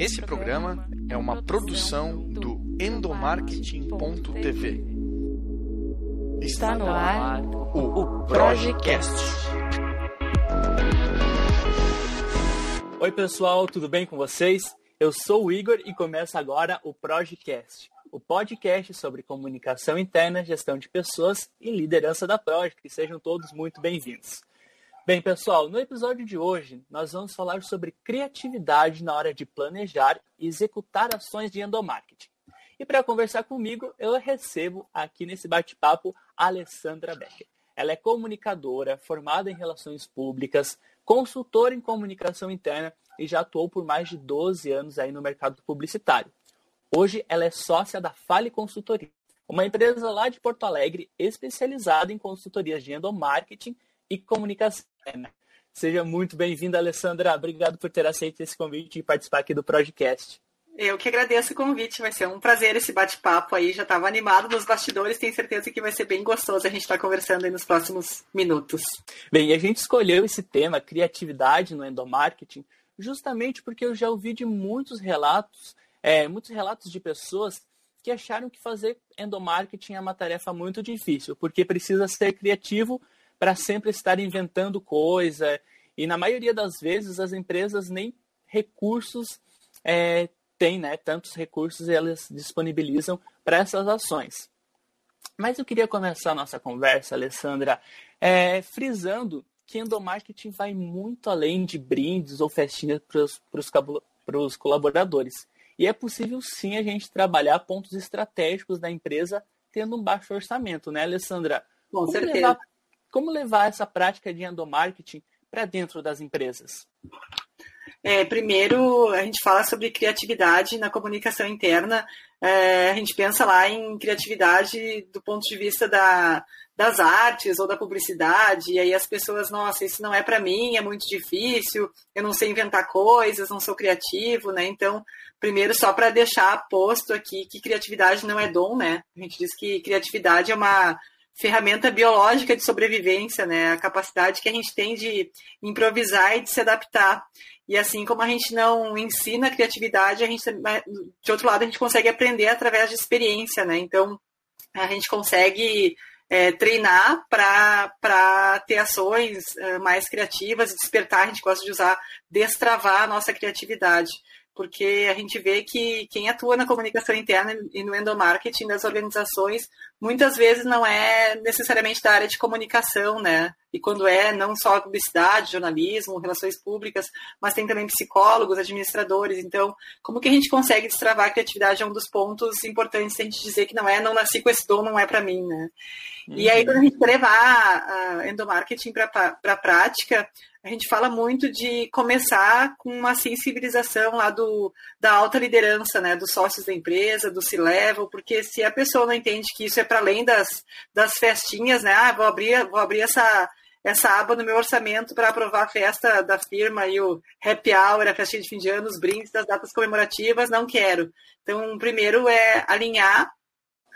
Esse programa é uma produção do endomarketing.tv. Está no ar o Projecast. Oi, pessoal, tudo bem com vocês? Eu sou o Igor e começa agora o Projecast, o podcast sobre comunicação interna, gestão de pessoas e liderança da Project. Sejam todos muito bem-vindos. Bem, pessoal, no episódio de hoje nós vamos falar sobre criatividade na hora de planejar e executar ações de endomarketing. E para conversar comigo, eu recebo aqui nesse bate-papo a Alessandra Becker. Ela é comunicadora, formada em relações públicas, consultora em comunicação interna e já atuou por mais de 12 anos aí no mercado publicitário. Hoje ela é sócia da Fale Consultoria, uma empresa lá de Porto Alegre especializada em consultorias de endomarketing e comunicação. Seja muito bem-vinda, Alessandra. Obrigado por ter aceito esse convite e participar aqui do podcast. Eu que agradeço o convite, vai ser um prazer esse bate-papo aí. Já estava animado nos bastidores, tenho certeza que vai ser bem gostoso a gente estar tá conversando aí nos próximos minutos. Bem, a gente escolheu esse tema, criatividade no endomarketing, justamente porque eu já ouvi de muitos relatos, é, muitos relatos de pessoas que acharam que fazer endomarketing é uma tarefa muito difícil, porque precisa ser criativo para sempre estar inventando coisa. E na maioria das vezes as empresas nem recursos é, têm, né? Tantos recursos elas disponibilizam para essas ações. Mas eu queria começar a nossa conversa, Alessandra, é, frisando que endomarketing vai muito além de brindes ou festinhas para os colaboradores. E é possível sim a gente trabalhar pontos estratégicos da empresa tendo um baixo orçamento, né, Alessandra? Com Como certeza. levar como levar essa prática de endomarketing para dentro das empresas? É, primeiro, a gente fala sobre criatividade na comunicação interna. É, a gente pensa lá em criatividade do ponto de vista da, das artes ou da publicidade, e aí as pessoas, nossa, isso não é para mim, é muito difícil, eu não sei inventar coisas, não sou criativo, né? Então, primeiro, só para deixar posto aqui que criatividade não é dom, né? A gente diz que criatividade é uma ferramenta biológica de sobrevivência, né? A capacidade que a gente tem de improvisar e de se adaptar. E assim como a gente não ensina a criatividade, a gente de outro lado a gente consegue aprender através de experiência, né? Então a gente consegue é, treinar para ter ações é, mais criativas, despertar, a gente gosta de usar, destravar a nossa criatividade porque a gente vê que quem atua na comunicação interna e no endomarketing das organizações muitas vezes não é necessariamente da área de comunicação, né? E quando é, não só publicidade, jornalismo, relações públicas, mas tem também psicólogos, administradores. Então, como que a gente consegue destravar a criatividade é um dos pontos importantes a gente dizer que não é, não nasci com esse dom, não é para mim, né? Uhum. E aí, quando a gente levar a endomarketing para a prática, a gente fala muito de começar com uma sensibilização lá do, da alta liderança, né, dos sócios da empresa, do C-level, porque se a pessoa não entende que isso é para além das, das festinhas, né, ah, vou abrir, vou abrir essa, essa aba no meu orçamento para aprovar a festa da firma e o happy hour, a festinha de fim de ano, os brindes das datas comemorativas, não quero. Então, primeiro é alinhar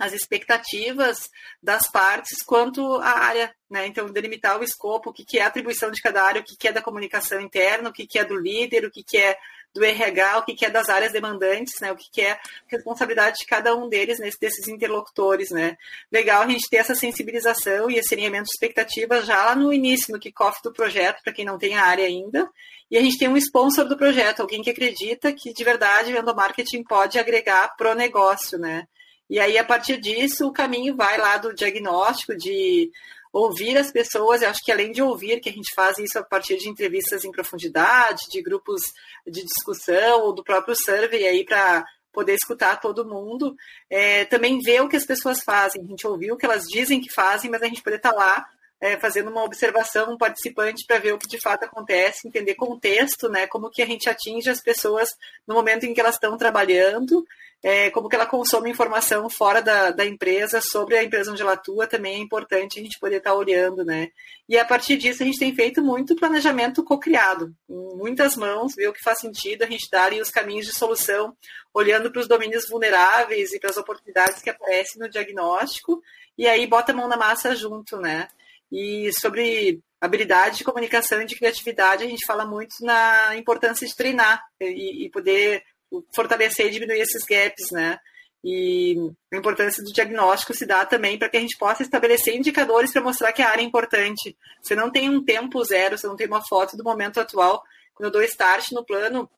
as expectativas das partes quanto à área, né? Então, delimitar o escopo, o que, que é a atribuição de cada área, o que, que é da comunicação interna, o que, que é do líder, o que, que é do RH, o que, é das áreas demandantes, né? O que, que é responsabilidade de cada um deles, nesse, desses interlocutores, né? Legal a gente ter essa sensibilização e esse alinhamento de expectativas já lá no início, no kickoff do projeto, para quem não tem a área ainda. E a gente tem um sponsor do projeto, alguém que acredita que de verdade o endomarketing pode agregar pro negócio, né? E aí, a partir disso, o caminho vai lá do diagnóstico, de ouvir as pessoas. Eu acho que além de ouvir, que a gente faz isso a partir de entrevistas em profundidade, de grupos de discussão, ou do próprio survey aí para poder escutar todo mundo, é, também ver o que as pessoas fazem. A gente ouviu o que elas dizem que fazem, mas a gente poder estar tá lá é, fazendo uma observação, um participante para ver o que de fato acontece, entender contexto, né, como que a gente atinge as pessoas no momento em que elas estão trabalhando, é, como que ela consome informação fora da, da empresa sobre a empresa onde ela atua, também é importante a gente poder estar tá olhando, né? E a partir disso a gente tem feito muito planejamento co-criado, muitas mãos, ver o que faz sentido, a gente dar os caminhos de solução, olhando para os domínios vulneráveis e para as oportunidades que aparecem no diagnóstico, e aí bota a mão na massa junto, né? E sobre habilidade de comunicação e de criatividade, a gente fala muito na importância de treinar e, e poder fortalecer e diminuir esses gaps, né? E a importância do diagnóstico se dá também para que a gente possa estabelecer indicadores para mostrar que a área é importante. Você não tem um tempo zero, você não tem uma foto do momento atual. Quando eu dou start no plano,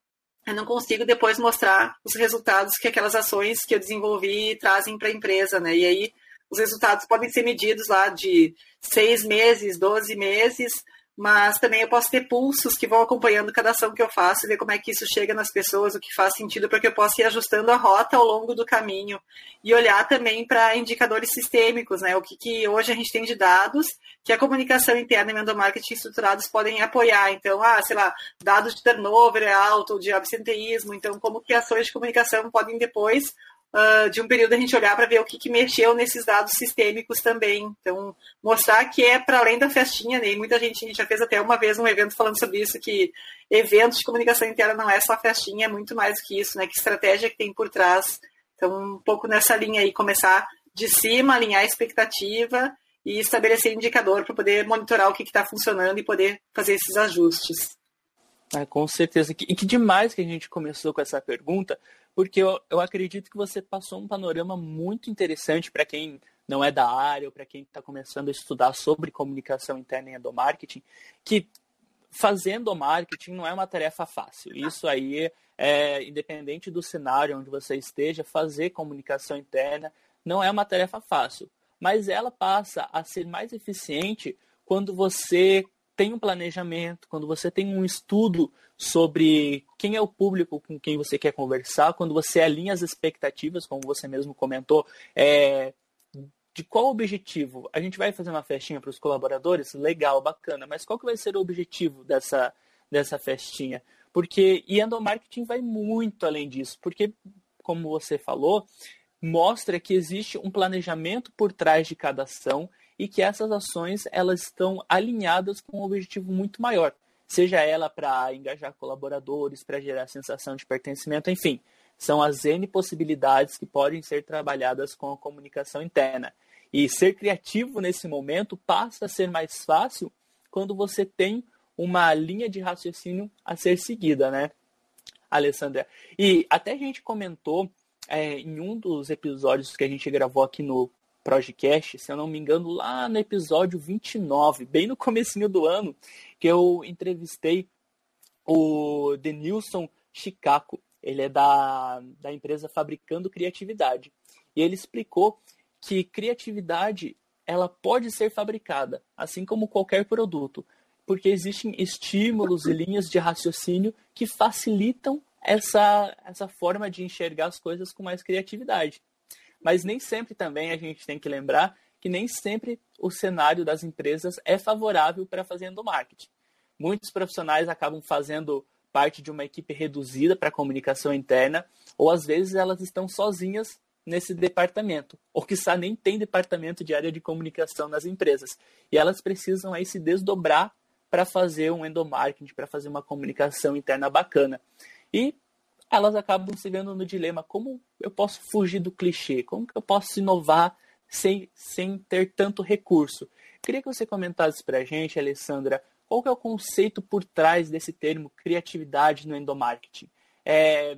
eu não consigo depois mostrar os resultados que aquelas ações que eu desenvolvi trazem para a empresa, né? E aí os resultados podem ser medidos lá de seis meses, doze meses, mas também eu posso ter pulsos que vão acompanhando cada ação que eu faço e ver como é que isso chega nas pessoas, o que faz sentido para que eu possa ir ajustando a rota ao longo do caminho e olhar também para indicadores sistêmicos, né? O que, que, hoje a gente tem de dados que a comunicação interna e o marketing estruturados podem apoiar. Então, ah, sei lá, dados de turnover é alto, de absenteísmo, então como que ações de comunicação podem depois uh, de um período a gente olhar para ver o que, que, mexeu nesses dados sistêmicos também. Então, mostrar que é para além da festinha, né? E muita gente, a gente já fez até uma vez um evento falando sobre isso, que eventos de comunicação interna não é só festinha, é muito mais que isso, né? Que estratégia que tem por trás. Então, um pouco nessa linha aí, começar de cima, alinhar a expectativa e estabelecer indicador para poder monitorar o que está funcionando e poder fazer esses ajustes. Ah, com certeza. E que demais que a gente começou com essa pergunta, porque eu, eu acredito que você passou um panorama muito interessante para quem não é da área ou para quem está começando a estudar sobre comunicação interna e endomarketing, que fazendo marketing não é uma tarefa fácil. Isso aí, é, independente do cenário onde você esteja, fazer comunicação interna não é uma tarefa fácil. Mas ela passa a ser mais eficiente quando você tem um planejamento, quando você tem um estudo sobre quem é o público com quem você quer conversar, quando você alinha as expectativas, como você mesmo comentou, é, de qual objetivo? A gente vai fazer uma festinha para os colaboradores? Legal, bacana, mas qual que vai ser o objetivo dessa, dessa festinha? Porque e endomarketing vai muito além disso, porque, como você falou, mostra que existe um planejamento por trás de cada ação e que essas ações elas estão alinhadas com um objetivo muito maior, seja ela para engajar colaboradores, para gerar sensação de pertencimento, enfim, são as N possibilidades que podem ser trabalhadas com a comunicação interna. E ser criativo nesse momento passa a ser mais fácil quando você tem uma linha de raciocínio a ser seguida, né, Alessandra? E até a gente comentou é, em um dos episódios que a gente gravou aqui no Projecast, se eu não me engano, lá no episódio 29, bem no comecinho do ano, que eu entrevistei o Denilson Chicaco. Ele é da, da empresa Fabricando Criatividade. E ele explicou que criatividade ela pode ser fabricada, assim como qualquer produto, porque existem estímulos e linhas de raciocínio que facilitam essa, essa forma de enxergar as coisas com mais criatividade. Mas nem sempre também a gente tem que lembrar que nem sempre o cenário das empresas é favorável para fazendo marketing. Muitos profissionais acabam fazendo parte de uma equipe reduzida para comunicação interna, ou às vezes elas estão sozinhas nesse departamento, ou que nem tem departamento de área de comunicação nas empresas. E elas precisam aí se desdobrar para fazer um endomarketing, para fazer uma comunicação interna bacana. E elas acabam se vendo no dilema: como eu posso fugir do clichê? Como que eu posso inovar sem, sem ter tanto recurso? Queria que você comentasse para a gente, Alessandra, qual que é o conceito por trás desse termo criatividade no endomarketing? É,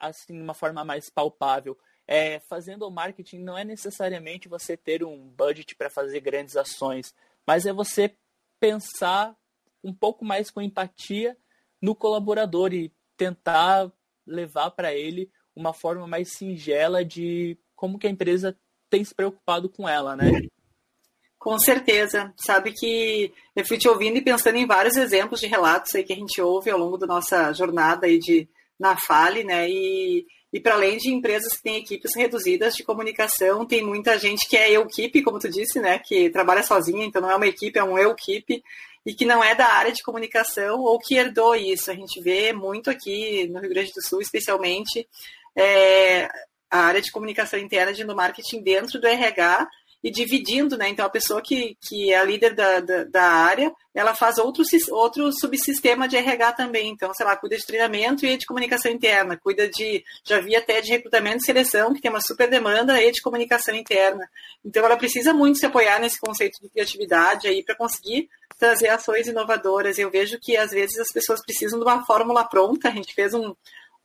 assim, uma forma mais palpável. É, fazendo o marketing não é necessariamente você ter um budget para fazer grandes ações, mas é você pensar um pouco mais com empatia no colaborador e tentar levar para ele uma forma mais singela de como que a empresa tem se preocupado com ela, né? Com certeza. Sabe que eu fui te ouvindo e pensando em vários exemplos de relatos aí que a gente ouve ao longo da nossa jornada aí de, na Fale, né? E, e para além de empresas que têm equipes reduzidas de comunicação, tem muita gente que é eu-equipe, como tu disse, né? Que trabalha sozinha, então não é uma equipe, é um eu-equipe e que não é da área de comunicação ou que herdou isso. A gente vê muito aqui no Rio Grande do Sul, especialmente, é, a área de comunicação interna de no marketing dentro do RH e dividindo, né? Então, a pessoa que, que é a líder da, da, da, área, ela faz outro, outro subsistema de RH também. Então, sei lá, cuida de treinamento e de comunicação interna, cuida de, já vi até de recrutamento e seleção, que tem uma super demanda, e de comunicação interna. Então, ela precisa muito se apoiar nesse conceito de criatividade aí para conseguir trazer ações inovadoras. Eu vejo que, às vezes, as pessoas precisam de uma fórmula pronta. A gente fez um,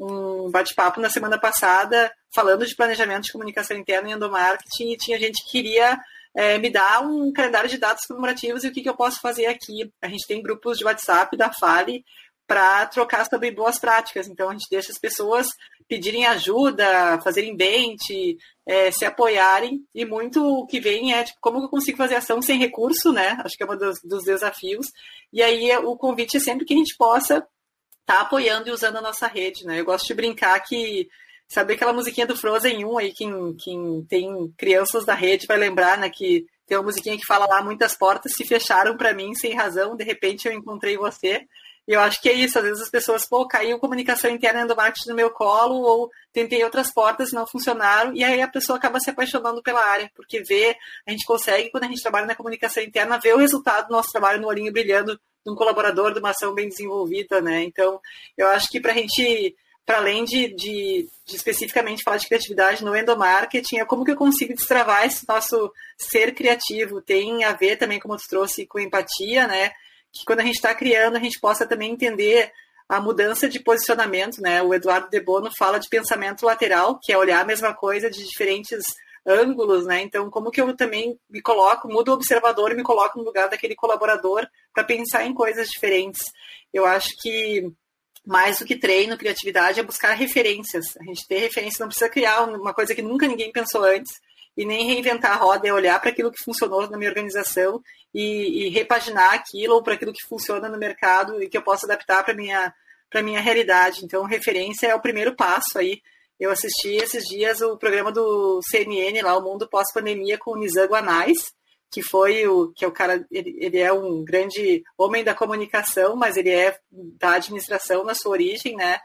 um bate-papo na semana passada falando de planejamento de comunicação interna e endomarketing e tinha gente que queria é, me dar um calendário de dados comemorativos e o que, que eu posso fazer aqui. A gente tem grupos de WhatsApp da Fale para trocar sobre boas práticas. Então a gente deixa as pessoas pedirem ajuda, fazerem bente, é, se apoiarem. E muito o que vem é tipo, como eu consigo fazer ação sem recurso, né? Acho que é um dos, dos desafios. E aí o convite é sempre que a gente possa tá apoiando e usando a nossa rede, né? Eu gosto de brincar que sabe aquela musiquinha do Frozen 1 aí, quem, quem tem crianças da rede vai lembrar, né, que tem uma musiquinha que fala lá, muitas portas se fecharam para mim sem razão, de repente eu encontrei você. E eu acho que é isso, às vezes as pessoas, pô, caiu comunicação interna do marketing no meu colo, ou tentei outras portas e não funcionaram, e aí a pessoa acaba se apaixonando pela área, porque vê, a gente consegue, quando a gente trabalha na comunicação interna, ver o resultado do nosso trabalho no olhinho brilhando de um colaborador, de uma ação bem desenvolvida, né? Então, eu acho que para a gente para além de, de, de, especificamente falar de criatividade no endomarketing, é como que eu consigo destravar esse nosso ser criativo. Tem a ver também, como tu trouxe, com empatia, né? Que quando a gente está criando, a gente possa também entender a mudança de posicionamento, né? O Eduardo De Bono fala de pensamento lateral, que é olhar a mesma coisa de diferentes ângulos, né? Então, como que eu também me coloco, mudo o observador e me coloco no lugar daquele colaborador para pensar em coisas diferentes. Eu acho que mais do que treino, criatividade, é buscar referências. A gente ter referência, não precisa criar uma coisa que nunca ninguém pensou antes e nem reinventar a roda, é olhar para aquilo que funcionou na minha organização e, e repaginar aquilo ou para aquilo que funciona no mercado e que eu possa adaptar para minha para minha realidade. Então, referência é o primeiro passo aí. Eu assisti esses dias o programa do CNN lá, o Mundo Pós-Pandemia, com o Nizam Guanais, que foi o que é o cara, ele, ele, é um grande homem da comunicação, mas ele é da administração na sua origem, né?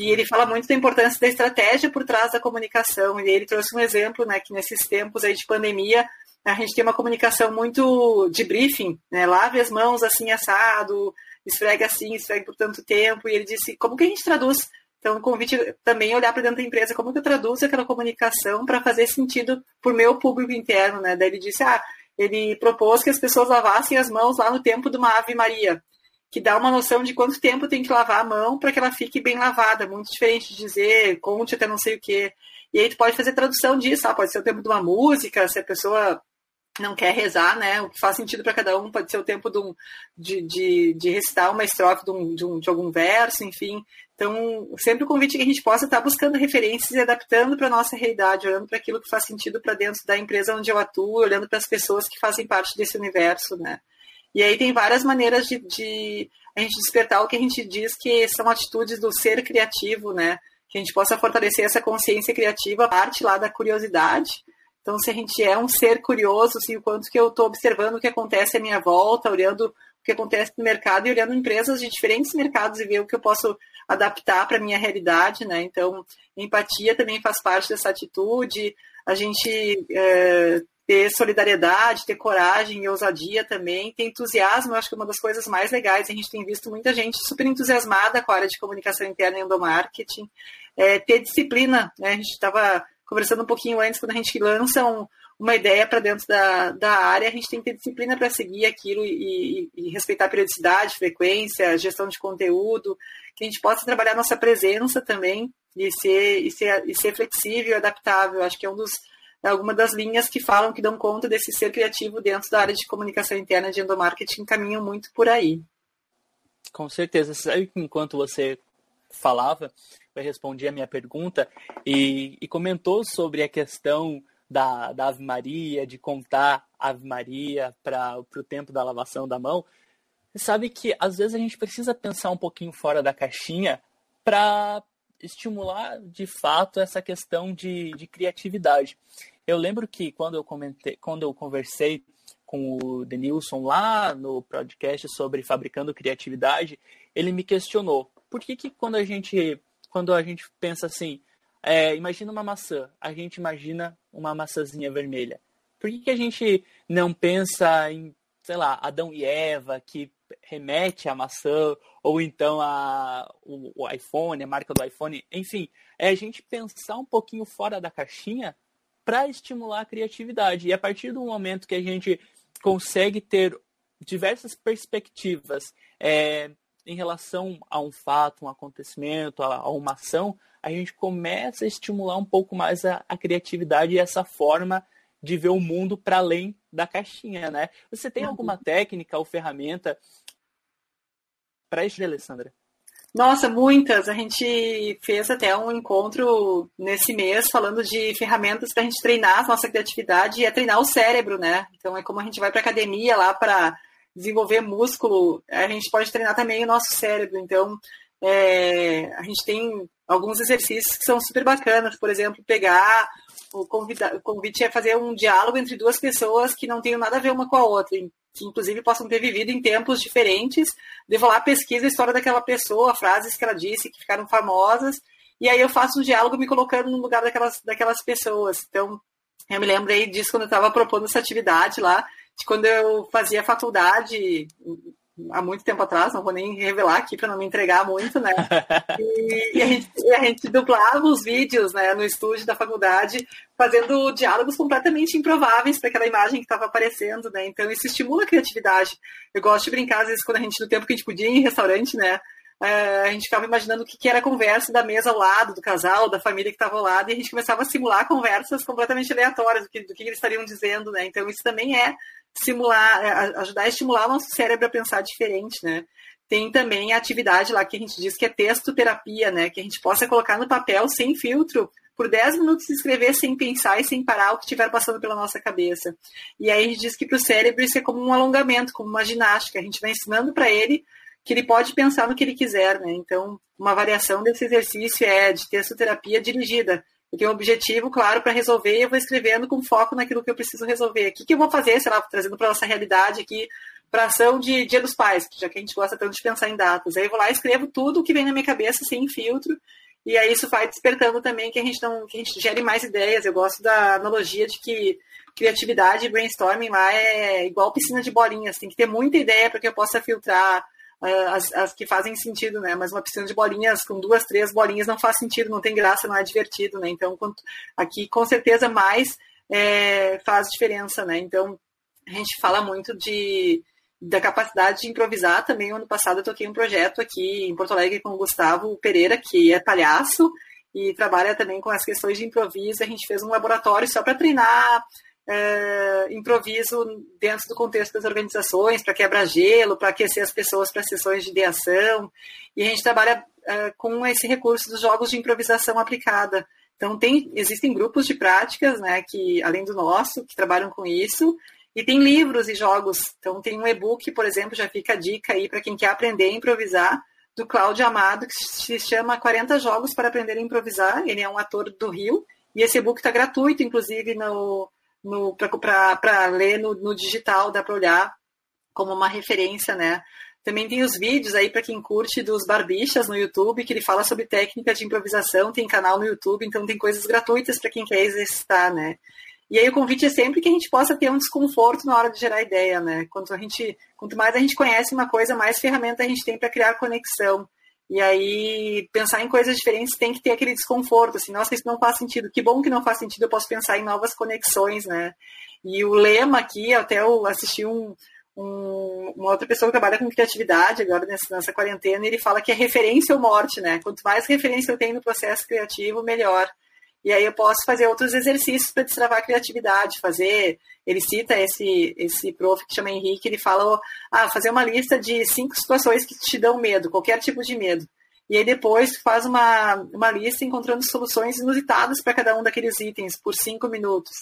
E ele fala muito da importância da estratégia por trás da comunicação. E ele trouxe um exemplo, né, que nesses tempos aí de pandemia, a gente tem uma comunicação muito de briefing, né? Lave as mãos assim assado, esfregue assim, esfregue por tanto tempo. E ele disse, como que a gente traduz então, o convite também é olhar para dentro da empresa, como que eu traduzo aquela comunicação para fazer sentido para o meu público interno, né? Daí ele disse, ah, ele propôs que as pessoas lavassem as mãos lá no tempo de uma Ave Maria, que dá uma noção de quanto tempo tem que lavar a mão para que ela fique bem lavada, muito diferente de dizer conte até não sei o quê. E aí tu pode fazer tradução disso, ah, pode ser o tempo de uma música, se a pessoa não quer rezar, né? O que faz sentido para cada um pode ser o tempo de, um, de, de, de recitar uma estrofe de, um, de, um, de algum verso, enfim. Então, sempre o convite é que a gente possa estar buscando referências e adaptando para a nossa realidade, olhando para aquilo que faz sentido para dentro da empresa onde eu atuo, olhando para as pessoas que fazem parte desse universo, né? E aí tem várias maneiras de, de a gente despertar o que a gente diz que são atitudes do ser criativo, né? Que a gente possa fortalecer essa consciência criativa, parte lá da curiosidade. Então, se a gente é um ser curioso, assim, o quanto que eu estou observando o que acontece à minha volta, olhando o que acontece no mercado e olhando empresas de diferentes mercados e ver o que eu posso adaptar para a minha realidade, né? Então, empatia também faz parte dessa atitude, a gente é, ter solidariedade, ter coragem e ousadia também, ter entusiasmo, eu acho que é uma das coisas mais legais, a gente tem visto muita gente super entusiasmada com a área de comunicação interna e endomarketing, é, ter disciplina, né? A gente estava conversando um pouquinho antes, quando a gente lança um, uma ideia para dentro da, da área, a gente tem que ter disciplina para seguir aquilo e, e, e, respeitar periodicidade, frequência, gestão de conteúdo, que a gente possa trabalhar nossa presença também e ser, e ser, e ser flexível e adaptável. Acho que é um dos alguma das linhas que falam que dão conta desse ser criativo dentro da área de comunicação interna de endomarketing caminham muito por aí. Com certeza. Sabe que enquanto você falava, eu respondi a minha pergunta e, e comentou sobre a questão da, da Ave Maria, de contar Ave Maria para o tempo da lavação da mão, sabe que às vezes a gente precisa pensar um pouquinho fora da caixinha para estimular de fato essa questão de, de criatividade. Eu lembro que quando eu comentei, quando eu conversei com o Denilson lá no podcast sobre fabricando criatividade, ele me questionou por que, que quando a gente quando a gente pensa assim, é, imagina uma maçã, a gente imagina uma maçãzinha vermelha. Por que, que a gente não pensa em, sei lá, Adão e Eva, que remete à maçã, ou então a, o, o iPhone, a marca do iPhone, enfim, é a gente pensar um pouquinho fora da caixinha para estimular a criatividade. E a partir do momento que a gente consegue ter diversas perspectivas, é, em relação a um fato, um acontecimento, a, a uma ação, a gente começa a estimular um pouco mais a, a criatividade e essa forma de ver o mundo para além da caixinha, né? Você tem alguma técnica ou ferramenta para isso, Alessandra? Nossa, muitas. A gente fez até um encontro nesse mês falando de ferramentas para a gente treinar a nossa criatividade e é treinar o cérebro, né? Então é como a gente vai para academia lá para desenvolver músculo, a gente pode treinar também o nosso cérebro. Então é, a gente tem alguns exercícios que são super bacanas, por exemplo, pegar o, convida, o convite é fazer um diálogo entre duas pessoas que não tenham nada a ver uma com a outra, que inclusive possam ter vivido em tempos diferentes. Devo lá pesquisa a história daquela pessoa, frases que ela disse que ficaram famosas, e aí eu faço um diálogo me colocando no lugar daquelas, daquelas pessoas. Então, eu me lembrei disso quando eu estava propondo essa atividade lá, de quando eu fazia faculdade, há muito tempo atrás, não vou nem revelar aqui para não me entregar muito, né? E, e, a gente, e, a gente, dublava os vídeos né, no estúdio da faculdade, fazendo diálogos completamente improváveis para aquela imagem que estava aparecendo, né? Então isso estimula a criatividade. Eu gosto de brincar, às vezes, quando a gente, no tempo que a gente podia ir em restaurante, né? É, a gente ficava imaginando o que, que era a conversa da mesa ao lado, do casal, da família que estava ao lado, e a gente começava a simular conversas completamente aleatórias do que, do que eles estariam dizendo, né? Então isso também é simular, é, ajudar a estimular o nosso cérebro a pensar diferente, né? Tem também a atividade lá que a gente diz que é textoterapia, né? Que a gente possa colocar no papel sem filtro por 10 minutos escrever sem pensar e sem parar o que estiver passando pela nossa cabeça. E aí a gente diz que para o cérebro isso é como um alongamento, como uma ginástica. A gente vai ensinando para ele que ele pode pensar no que ele quiser, né? Então, uma variação desse exercício é de textoterapia dirigida. Tenho um objetivo claro para resolver e eu vou escrevendo com foco naquilo que eu preciso resolver. O que, que eu vou fazer, sei lá, trazendo para nossa realidade aqui, para ação de Dia dos Pais, já que a gente gosta tanto de pensar em datas. Aí eu vou lá e escrevo tudo o que vem na minha cabeça sem filtro. E aí isso vai despertando também que a gente não que a gente gere mais ideias. Eu gosto da analogia de que criatividade e brainstorming lá é igual piscina de bolinhas, tem que ter muita ideia para que eu possa filtrar as, as, que fazem sentido, né? Mas uma piscina de bolinhas com duas, três bolinhas não faz sentido, não tem graça, não é divertido, né? Então, quanto, aqui com certeza mais é, faz diferença, né? Então, a gente fala muito de da capacidade de improvisar também. Ano passado eu toquei um projeto aqui em Porto Alegre com o Gustavo Pereira, que é palhaço e trabalha também com as questões de improviso. A gente fez um laboratório só para treinar é, improviso dentro do contexto das organizações, para quebrar gelo, para aquecer as pessoas para sessões de ideação. E a gente trabalha é, com esse recurso dos jogos de improvisação aplicada. Então, tem, existem grupos de práticas, né, que, além do nosso, que trabalham com isso, e tem livros e jogos. Então, tem um e-book, por exemplo, já fica a dica aí para quem quer aprender a improvisar, do Cláudio Amado, que se chama 40 Jogos para Aprender a Improvisar. Ele é um ator do Rio, e esse e-book está gratuito, inclusive, no, para ler no, no, digital, dá para olhar como uma referência, né? Também tem os vídeos aí para quem curte dos Barbichas no YouTube, que ele fala sobre técnica de improvisação, tem canal no YouTube, então tem coisas gratuitas para quem quer exercitar, né? E aí o convite é sempre que a gente possa ter um desconforto na hora de gerar ideia, né? Quanto, a gente, quanto mais a gente conhece uma coisa, mais ferramenta a gente tem para criar conexão. E aí, pensar em coisas diferentes tem que ter aquele desconforto, assim, nossa, isso não faz sentido. Que bom que não faz sentido, eu posso pensar em novas conexões, né? E o lema aqui, até eu assisti um, um, uma outra pessoa que trabalha com criatividade agora nessa, nessa quarentena, ele fala que é referência ou morte, né? Quanto mais referência eu tenho no processo criativo, melhor. E aí eu posso fazer outros exercícios para destravar a criatividade, fazer. Ele cita esse esse prof que chama Henrique, ele fala, ah, fazer uma lista de cinco situações que te dão medo, qualquer tipo de medo. E aí depois tu faz uma, uma lista encontrando soluções inusitadas para cada um daqueles itens por cinco minutos.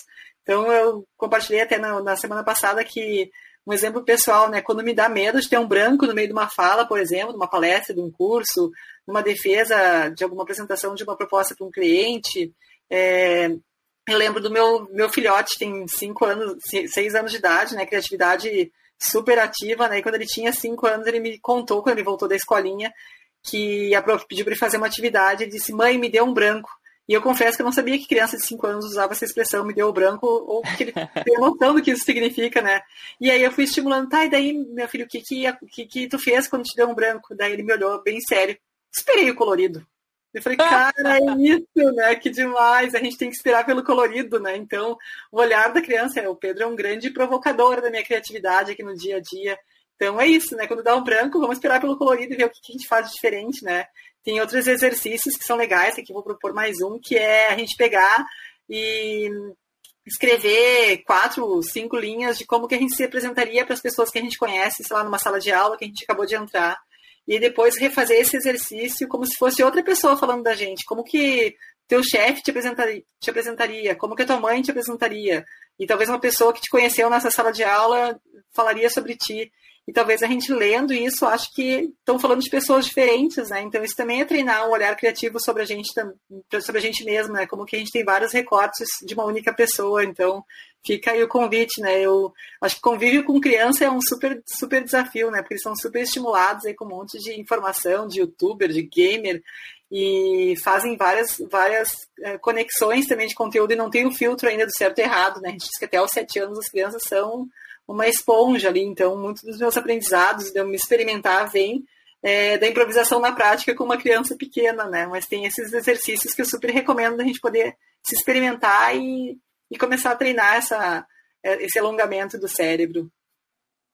Então eu compartilhei até na, na semana passada que um exemplo pessoal, né? Quando me dá medo de ter um branco no meio de uma fala, por exemplo, de uma palestra, de um curso, numa defesa de alguma apresentação de uma proposta para um cliente, é, eu lembro do meu, meu filhote, tem cinco anos, seis anos de idade, né? Criatividade super ativa, né? E quando ele tinha cinco anos, ele me contou, quando ele voltou da escolinha, que a prof pediu para ele fazer uma atividade e disse, mãe, me deu um branco. E eu confesso que eu não sabia que criança de 5 anos usava essa expressão, me deu o branco, ou que ele tem noção do que isso significa, né? E aí eu fui estimulando, tá, e daí, meu filho, o que que, que que tu fez quando te deu um branco? Daí ele me olhou bem sério. Esperei o colorido. Eu falei, cara, é isso, né? Que demais. A gente tem que esperar pelo colorido, né? Então, o olhar da criança, o Pedro é um grande provocador da minha criatividade aqui no dia a dia. Então é isso, né? Quando dá um branco, vamos esperar pelo colorido e ver o que a gente faz de diferente, né? Tem outros exercícios que são legais, aqui vou propor mais um, que é a gente pegar e escrever quatro, cinco linhas de como que a gente se apresentaria para as pessoas que a gente conhece, sei lá, numa sala de aula que a gente acabou de entrar. E depois refazer esse exercício como se fosse outra pessoa falando da gente. Como que teu chefe te apresentaria, te apresentaria, como que a tua mãe te apresentaria. E talvez uma pessoa que te conheceu nessa sala de aula falaria sobre ti. E talvez a gente lendo isso, acho que estão falando de pessoas diferentes, né? Então isso também é treinar um olhar criativo sobre a gente, sobre a gente mesmo, né? Como que a gente tem vários recortes de uma única pessoa. Então fica aí o convite, né? Eu acho que convívio com criança é um super, super desafio, né? Porque eles são super estimulados aí com um monte de informação, de youtuber, de gamer e fazem várias, várias é, conexões também de conteúdo e não tem o filtro ainda do certo e errado, né? A gente diz que até aos sete anos as crianças são uma esponja ali, então muitos dos meus aprendizados de eu me experimentar vem é, da improvisação na prática com uma criança pequena, né? Mas tem esses exercícios que eu super recomendo a gente poder se experimentar e, e começar a treinar essa, é, esse alongamento do cérebro.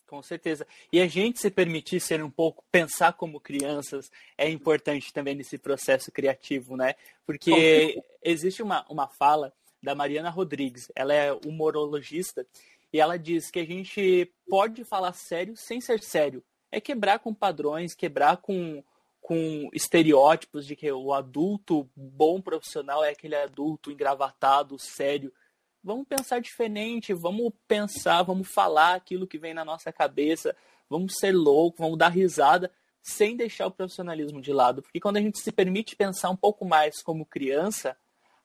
Com certeza. E a gente se permitir ser um pouco, pensar como crianças, é importante também nesse processo criativo, né? Porque existe uma, uma fala da Mariana Rodrigues, ela é humorologista, e ela diz que a gente pode falar sério sem ser sério. É quebrar com padrões, quebrar com, com estereótipos de que o adulto bom profissional é aquele adulto engravatado, sério. Vamos pensar diferente, vamos pensar, vamos falar aquilo que vem na nossa cabeça, vamos ser louco, vamos dar risada, sem deixar o profissionalismo de lado. Porque quando a gente se permite pensar um pouco mais como criança,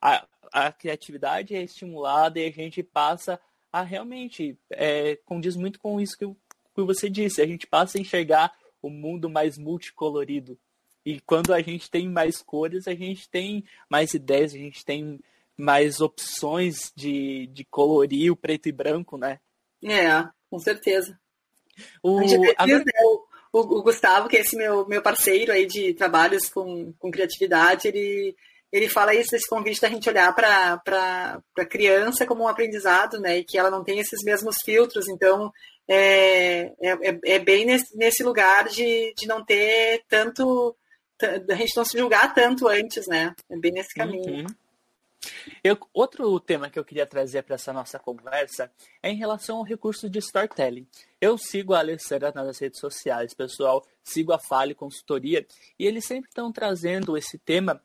a, a criatividade é estimulada e a gente passa a realmente é, condiz muito com isso que, que você disse. A gente passa a enxergar o mundo mais multicolorido. E quando a gente tem mais cores, a gente tem mais ideias, a gente tem mais opções de, de colorir o preto e branco, né? É, com certeza. O, agora... Né, o, o, Gustavo, que é esse meu, meu parceiro aí de trabalhos com, com criatividade, ele, ele fala isso, esse convite da gente olhar para a criança como um aprendizado, né? E que ela não tem esses mesmos filtros. Então, é, é, é bem nesse, nesse lugar de, de não ter tanto. A gente não se julgar tanto antes, né? É bem nesse caminho. Uhum. Eu, outro tema que eu queria trazer para essa nossa conversa é em relação ao recurso de storytelling. Eu sigo a Alessandra nas redes sociais, pessoal, sigo a Fale Consultoria, e eles sempre estão trazendo esse tema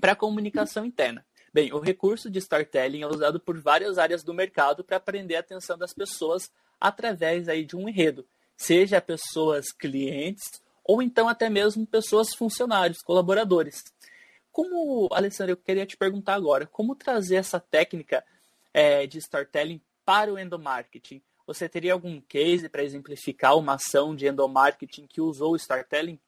para comunicação interna. Bem, o recurso de storytelling é usado por várias áreas do mercado para prender a atenção das pessoas através aí de um enredo, seja pessoas clientes ou então até mesmo pessoas funcionários, colaboradores. Como, Alessandra, eu queria te perguntar agora, como trazer essa técnica é, de storytelling para o endomarketing? Você teria algum case para exemplificar uma ação de endomarketing que usou o storytelling?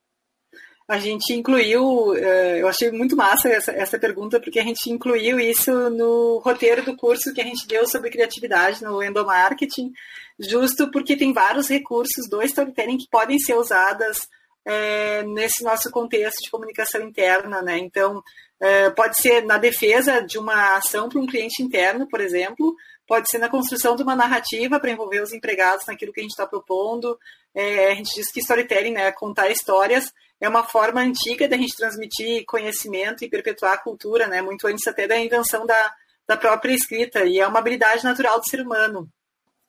a gente incluiu, eh, eu achei muito massa essa, essa pergunta, porque a gente incluiu isso no roteiro do curso que a gente deu sobre criatividade no endomarketing, justo porque tem vários recursos do storytelling que podem ser usadas é, nesse nosso contexto de comunicação interna, né? Então, é, pode ser na defesa de uma ação para um cliente interno, por exemplo, pode ser na construção de uma narrativa para envolver os empregados naquilo que a gente está propondo. É, a gente diz que storytelling, né, contar histórias, é uma forma antiga da gente transmitir conhecimento e perpetuar a cultura, né? Muito antes até da invenção da, da própria escrita. E é uma habilidade natural do ser humano.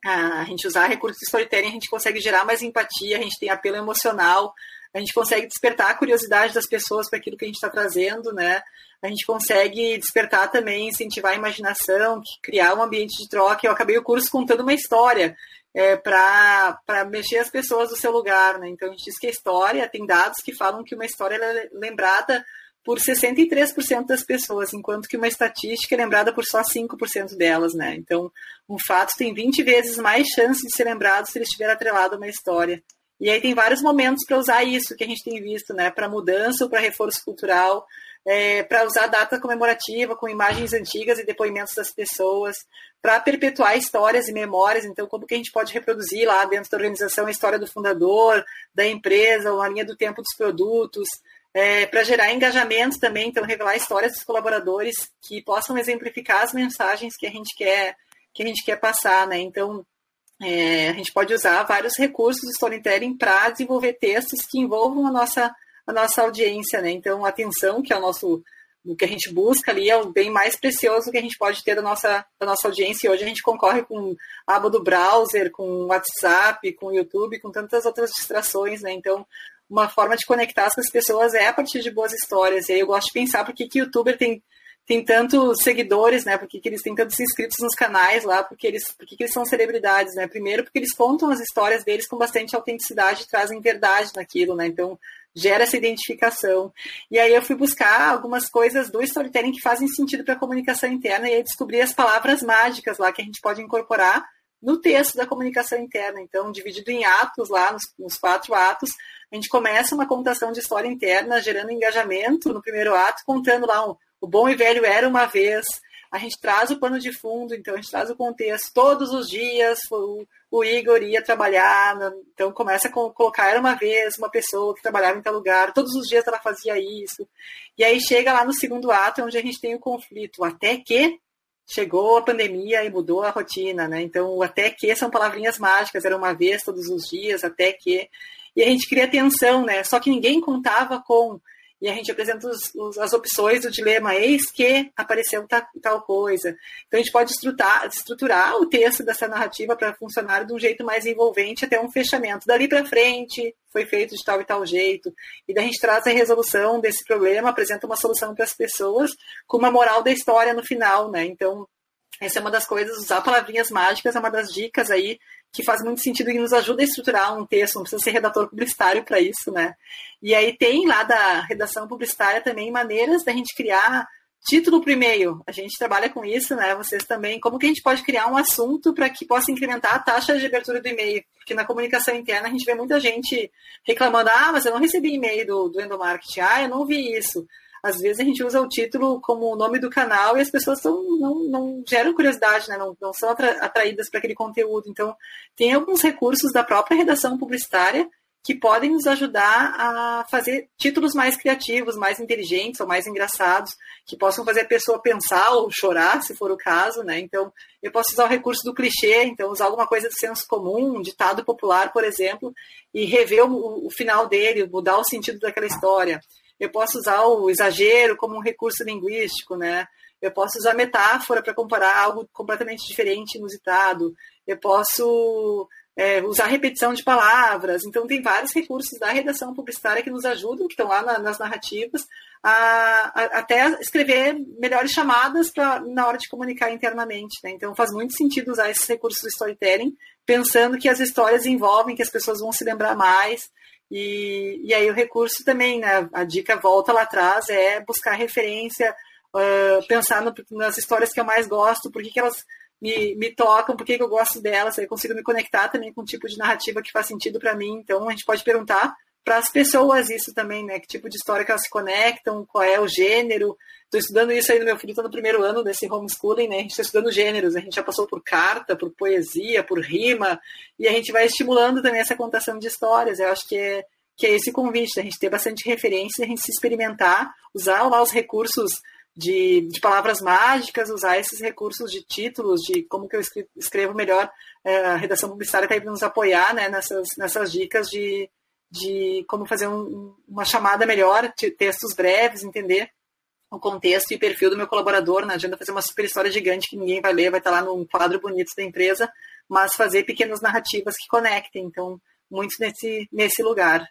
A gente usar recursos de storytelling, a gente consegue gerar mais empatia, a gente tem apelo emocional, a gente consegue despertar a curiosidade das pessoas para aquilo que a gente está trazendo, né? A gente consegue despertar também, incentivar a imaginação, criar um ambiente de troca. Eu acabei o curso contando uma história é, para mexer as pessoas do seu lugar. Né? Então, a gente diz que a história, tem dados que falam que uma história é lembrada por 63% das pessoas, enquanto que uma estatística é lembrada por só 5% delas. Né? Então, um fato tem 20 vezes mais chance de ser lembrado se ele estiver atrelado a uma história. E aí tem vários momentos para usar isso que a gente tem visto, né? Para mudança ou para reforço cultural é, para usar data comemorativa com imagens antigas e depoimentos das pessoas, para perpetuar histórias e memórias. Então, como que a gente pode reproduzir lá dentro da organização a história do fundador, da empresa, a linha do tempo dos produtos, é, para gerar engajamento também, então revelar histórias dos colaboradores que possam exemplificar as mensagens que a gente quer que a gente quer passar, né? Então, é, a gente pode usar vários recursos do storytelling para desenvolver textos que envolvam a nossa, a nossa audiência, né? Então, atenção, que é o nosso o que a gente busca ali é o bem mais precioso que a gente pode ter da nossa, da nossa audiência. E hoje a gente concorre com a aba do browser, com WhatsApp, com YouTube, com tantas outras distrações, né? Então, uma forma de conectar com as pessoas é a partir de boas histórias. E aí eu gosto de pensar por que o youtuber tem, tem tantos seguidores, né? Por que eles têm tantos inscritos nos canais lá, porque eles, porque eles são celebridades, né? Primeiro porque eles contam as histórias deles com bastante autenticidade, trazem verdade naquilo, né? Então, gera essa identificação. E aí eu fui buscar algumas coisas do storytelling que fazem sentido para a comunicação interna e aí descobri as palavras mágicas lá que a gente pode incorporar no texto da comunicação interna. Então, dividido em atos lá, nos, nos quatro atos, a gente começa uma contação de história interna, gerando engajamento no primeiro ato, contando lá um, o bom e velho era uma vez, a gente traz o pano de fundo, então a gente traz o contexto. Todos os dias o, o Igor ia trabalhar, então começa a colocar, era uma vez uma pessoa que trabalhava em tal lugar, todos os dias ela fazia isso. E aí chega lá no segundo ato, onde a gente tem o conflito, até que chegou a pandemia e mudou a rotina, né? Então, até que são palavrinhas mágicas, era uma vez todos os dias, até que. E a gente cria tensão, né? Só que ninguém contava com e a gente apresenta os, os, as opções do dilema, eis que apareceu tal, tal coisa. Então a gente pode estruturar, estruturar o texto dessa narrativa para funcionar de um jeito mais envolvente até um fechamento. Dali para frente, foi feito de tal e tal jeito. E daí a gente traz a resolução desse problema, apresenta uma solução para as pessoas, com uma moral da história no final, né? Então, essa é uma das coisas, usar palavrinhas mágicas é uma das dicas aí que faz muito sentido e nos ajuda a estruturar um texto, não precisa ser redator publicitário para isso, né? E aí tem lá da redação publicitária também maneiras da gente criar título para e-mail. A gente trabalha com isso, né? Vocês também. Como que a gente pode criar um assunto para que possa incrementar a taxa de abertura do e-mail? Porque na comunicação interna a gente vê muita gente reclamando: ah, mas eu não recebi e-mail do, do endomarketing, ah, eu não vi isso às vezes a gente usa o título como o nome do canal e as pessoas tão, não, não geram curiosidade, né? não, não são atraídas para aquele conteúdo. Então, tem alguns recursos da própria redação publicitária que podem nos ajudar a fazer títulos mais criativos, mais inteligentes ou mais engraçados, que possam fazer a pessoa pensar ou chorar, se for o caso, né? Então, eu posso usar o recurso do clichê, então usar alguma coisa de senso comum, um ditado popular, por exemplo, e rever o, o final dele, mudar o sentido daquela história. Eu posso usar o exagero como um recurso linguístico, né? Eu posso usar metáfora para comparar algo completamente diferente, inusitado. Eu posso é, usar repetição de palavras. Então, tem vários recursos da redação publicitária que nos ajudam, que estão lá na, nas narrativas, a, a, até escrever melhores chamadas pra, na hora de comunicar internamente. Né? Então, faz muito sentido usar esses recursos do storytelling, pensando que as histórias envolvem, que as pessoas vão se lembrar mais, e, e aí o recurso também, né? A dica volta lá atrás é buscar referência, uh, pensar no, nas histórias que eu mais gosto, por que, elas me, me tocam, por que, que eu gosto delas, aí eu consigo me conectar também com um tipo de narrativa que faz sentido para mim. Então a gente pode perguntar para as pessoas isso também, né? Que tipo de história que elas se conectam, qual é o gênero. Estou estudando isso aí no meu filho, estou no primeiro ano desse homeschooling, né? A gente está estudando gêneros, a gente já passou por carta, por poesia, por rima, e a gente vai estimulando também essa contação de histórias. Eu acho que é, que é esse convite, a gente ter bastante referência, a gente se experimentar, usar lá os recursos de, de, palavras mágicas, usar esses recursos de títulos, de como que eu escrevo melhor. É, a redação publicitária está aí para nos apoiar né, nessas, nessas dicas de, de como fazer um, uma chamada melhor, textos breves, entender o contexto e perfil do meu colaborador. Não adianta fazer uma super história gigante que ninguém vai ler, vai estar lá num quadro bonito da empresa, mas fazer pequenas narrativas que conectem. Então, muito nesse, nesse lugar.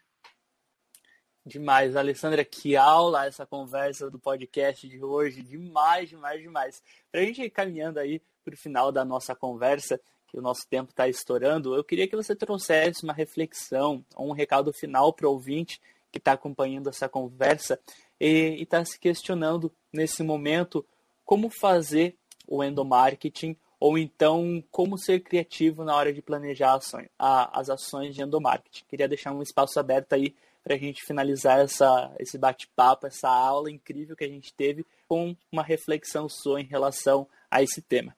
Demais, Alessandra, que aula essa conversa do podcast de hoje. Demais, demais, demais. Para a gente ir caminhando aí para o final da nossa conversa, que o nosso tempo está estourando, eu queria que você trouxesse uma reflexão, um recado final para o ouvinte que está acompanhando essa conversa e está se questionando nesse momento como fazer o endomarketing ou então como ser criativo na hora de planejar ações, a, as ações de endomarketing. Queria deixar um espaço aberto aí para a gente finalizar essa, esse bate-papo, essa aula incrível que a gente teve com uma reflexão sua em relação a esse tema.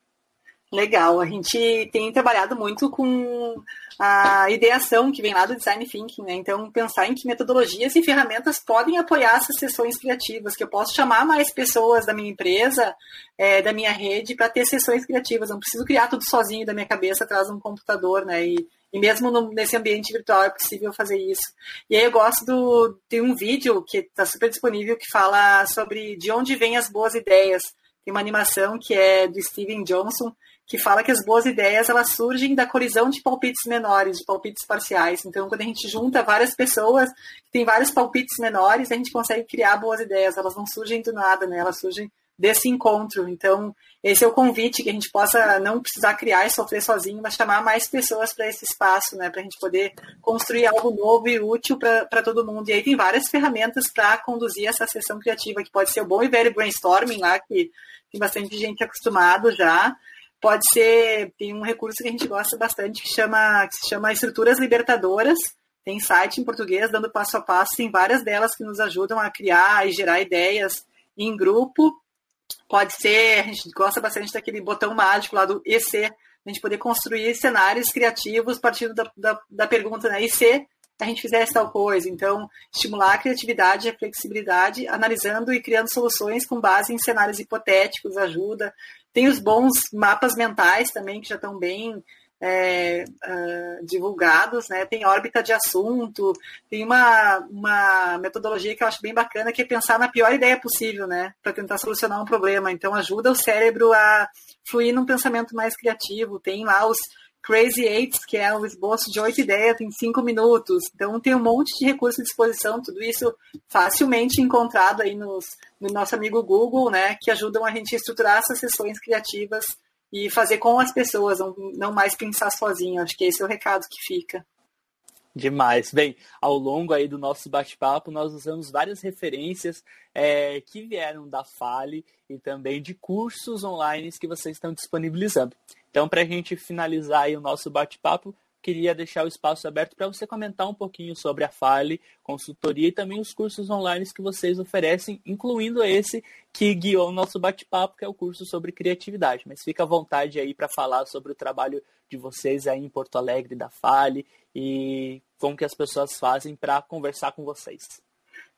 Legal, a gente tem trabalhado muito com a ideação que vem lá do design thinking, né? Então, pensar em que metodologias e ferramentas podem apoiar essas sessões criativas, que eu posso chamar mais pessoas da minha empresa, é, da minha rede, para ter sessões criativas. Não preciso criar tudo sozinho da minha cabeça atrás de um computador, né? E, e mesmo no, nesse ambiente virtual é possível fazer isso. E aí eu gosto do. Tem um vídeo que está super disponível que fala sobre de onde vêm as boas ideias. Tem uma animação que é do Steven Johnson que fala que as boas ideias elas surgem da colisão de palpites menores, de palpites parciais. Então, quando a gente junta várias pessoas que têm vários palpites menores, a gente consegue criar boas ideias. Elas não surgem do nada, né? Elas surgem desse encontro. Então, esse é o convite que a gente possa não precisar criar e sofrer sozinho, mas chamar mais pessoas para esse espaço, né? Para a gente poder construir algo novo e útil para todo mundo. E aí tem várias ferramentas para conduzir essa sessão criativa, que pode ser o bom e velho brainstorming lá, que tem bastante gente acostumado já pode ser, tem um recurso que a gente gosta bastante que, chama, que se chama Estruturas Libertadoras, tem site em português dando passo a passo, tem várias delas que nos ajudam a criar e gerar ideias em grupo. Pode ser, a gente gosta bastante daquele botão mágico lá do EC, a gente poder construir cenários criativos partindo da, da, da pergunta, né? E se a gente fizesse tal coisa? Então, estimular a criatividade e a flexibilidade, analisando e criando soluções com base em cenários hipotéticos, ajuda. Tem os bons mapas mentais também, que já estão bem é, uh, divulgados, né? Tem órbita de assunto, tem uma, uma metodologia que eu acho bem bacana, que é pensar na pior ideia possível, né? Para tentar solucionar um problema. Então, ajuda o cérebro a fluir num pensamento mais criativo. Tem lá os Crazy Eights, que é o esboço de oito ideias em cinco minutos. Então tem um monte de recursos à disposição, tudo isso facilmente encontrado aí nos, no nosso amigo Google, né, que ajudam a gente a estruturar essas sessões criativas e fazer com as pessoas, não, não mais pensar sozinho. Acho que esse é o recado que fica. Demais. Bem, ao longo aí do nosso bate-papo, nós usamos várias referências é, que vieram da Fale e também de cursos online que vocês estão disponibilizando. Então, para a gente finalizar aí o nosso bate-papo, queria deixar o espaço aberto para você comentar um pouquinho sobre a Fale, consultoria e também os cursos online que vocês oferecem, incluindo esse que guiou o nosso bate-papo, que é o curso sobre criatividade. Mas fica à vontade aí para falar sobre o trabalho de vocês aí em Porto Alegre da Fale e como que as pessoas fazem para conversar com vocês.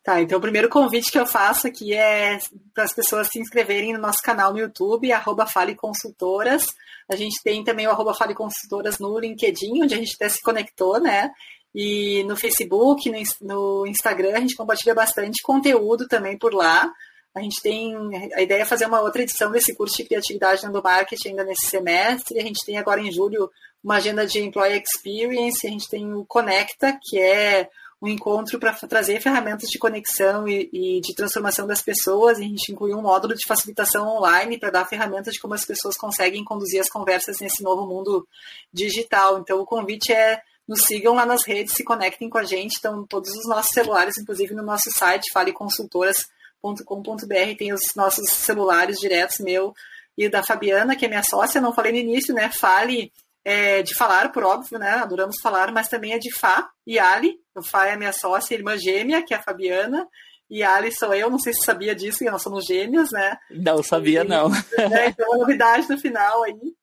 Tá, então o primeiro convite que eu faço aqui é para as pessoas se inscreverem no nosso canal no YouTube, arroba Fale Consultoras. A gente tem também o arroba Fale Consultoras no LinkedIn, onde a gente até se conectou, né? E no Facebook, no Instagram, a gente compartilha bastante conteúdo também por lá. A gente tem a ideia é fazer uma outra edição desse curso de criatividade no marketing ainda nesse semestre. A gente tem agora em julho uma agenda de Employee Experience. A gente tem o Conecta, que é um encontro para trazer ferramentas de conexão e, e, de transformação das pessoas. A gente incluiu um módulo de facilitação online para dar ferramentas de como as pessoas conseguem conduzir as conversas nesse novo mundo digital. Então, o convite é nos sigam lá nas redes, se conectem com a gente. Então, todos os nossos celulares, inclusive no nosso site, faleconsultoras.com.br, tem os nossos celulares diretos, meu e da Fabiana, que é minha sócia. Não falei no início, né? Fale é, de falar, por óbvio, né? Adoramos falar, mas também é de Fá e Ali. O Fá é a minha sócia, irmã gêmea, que é a Fabiana, e a Ali sou eu. Não sei se sabia disso, que nós somos gêmeos, né? Não sabia, e, não. Né, então, a novidade no final aí.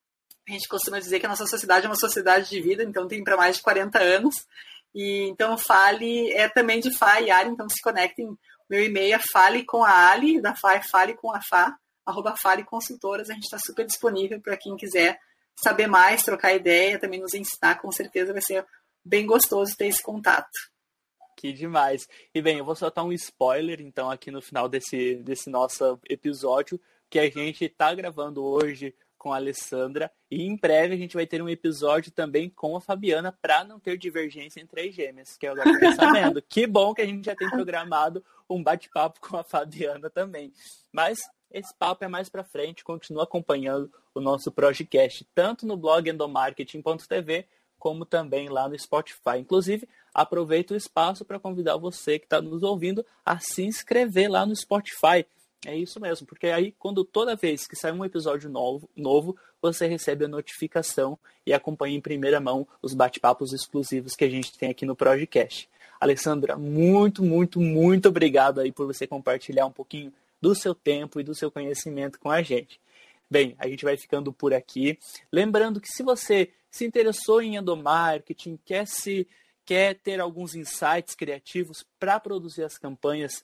A gente costuma dizer que a nossa sociedade é uma sociedade de vida, então tem para mais de 40 anos. E então Fale é também de Fá e Ali, então se conectem. Meu e-mail é fale com a Ali, da Fá é fale com a Fá, arroba Fale Consultoras. A gente está super disponível para quem quiser saber mais, trocar ideia, também nos ensinar, com certeza vai ser bem gostoso ter esse contato. Que demais. E bem, eu vou soltar um spoiler então aqui no final desse, desse nosso episódio, que a gente está gravando hoje com a Alessandra e em breve a gente vai ter um episódio também com a Fabiana para não ter divergência entre as gêmeas, que eu estou sabendo. que bom que a gente já tem programado um bate-papo com a Fabiana também. Mas esse papo é mais para frente, continua acompanhando o nosso podcast, tanto no blog endomarketing.tv, como também lá no Spotify. Inclusive, aproveito o espaço para convidar você que está nos ouvindo a se inscrever lá no Spotify. É isso mesmo, porque aí quando toda vez que sai um episódio novo, novo, você recebe a notificação e acompanha em primeira mão os bate-papos exclusivos que a gente tem aqui no podcast. Alessandra, muito, muito, muito obrigado aí por você compartilhar um pouquinho do seu tempo e do seu conhecimento com a gente. Bem, a gente vai ficando por aqui. Lembrando que se você se interessou em endomarketing, quer se quer ter alguns insights criativos para produzir as campanhas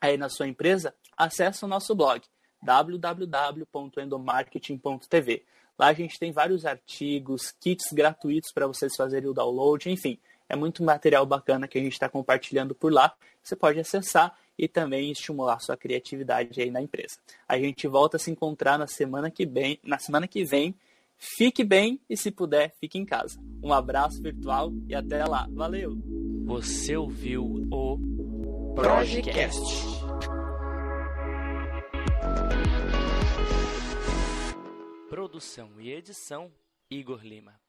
aí na sua empresa, acesse o nosso blog www.endomarketing.tv. Lá a gente tem vários artigos, kits gratuitos para vocês fazerem o download, enfim, é muito material bacana que a gente está compartilhando por lá. Você pode acessar e também estimular sua criatividade aí na empresa. A gente volta a se encontrar na semana que vem. Na semana que vem, fique bem e se puder, fique em casa. Um abraço virtual e até lá. Valeu. Você ouviu o Projecast. Produção e edição Igor Lima.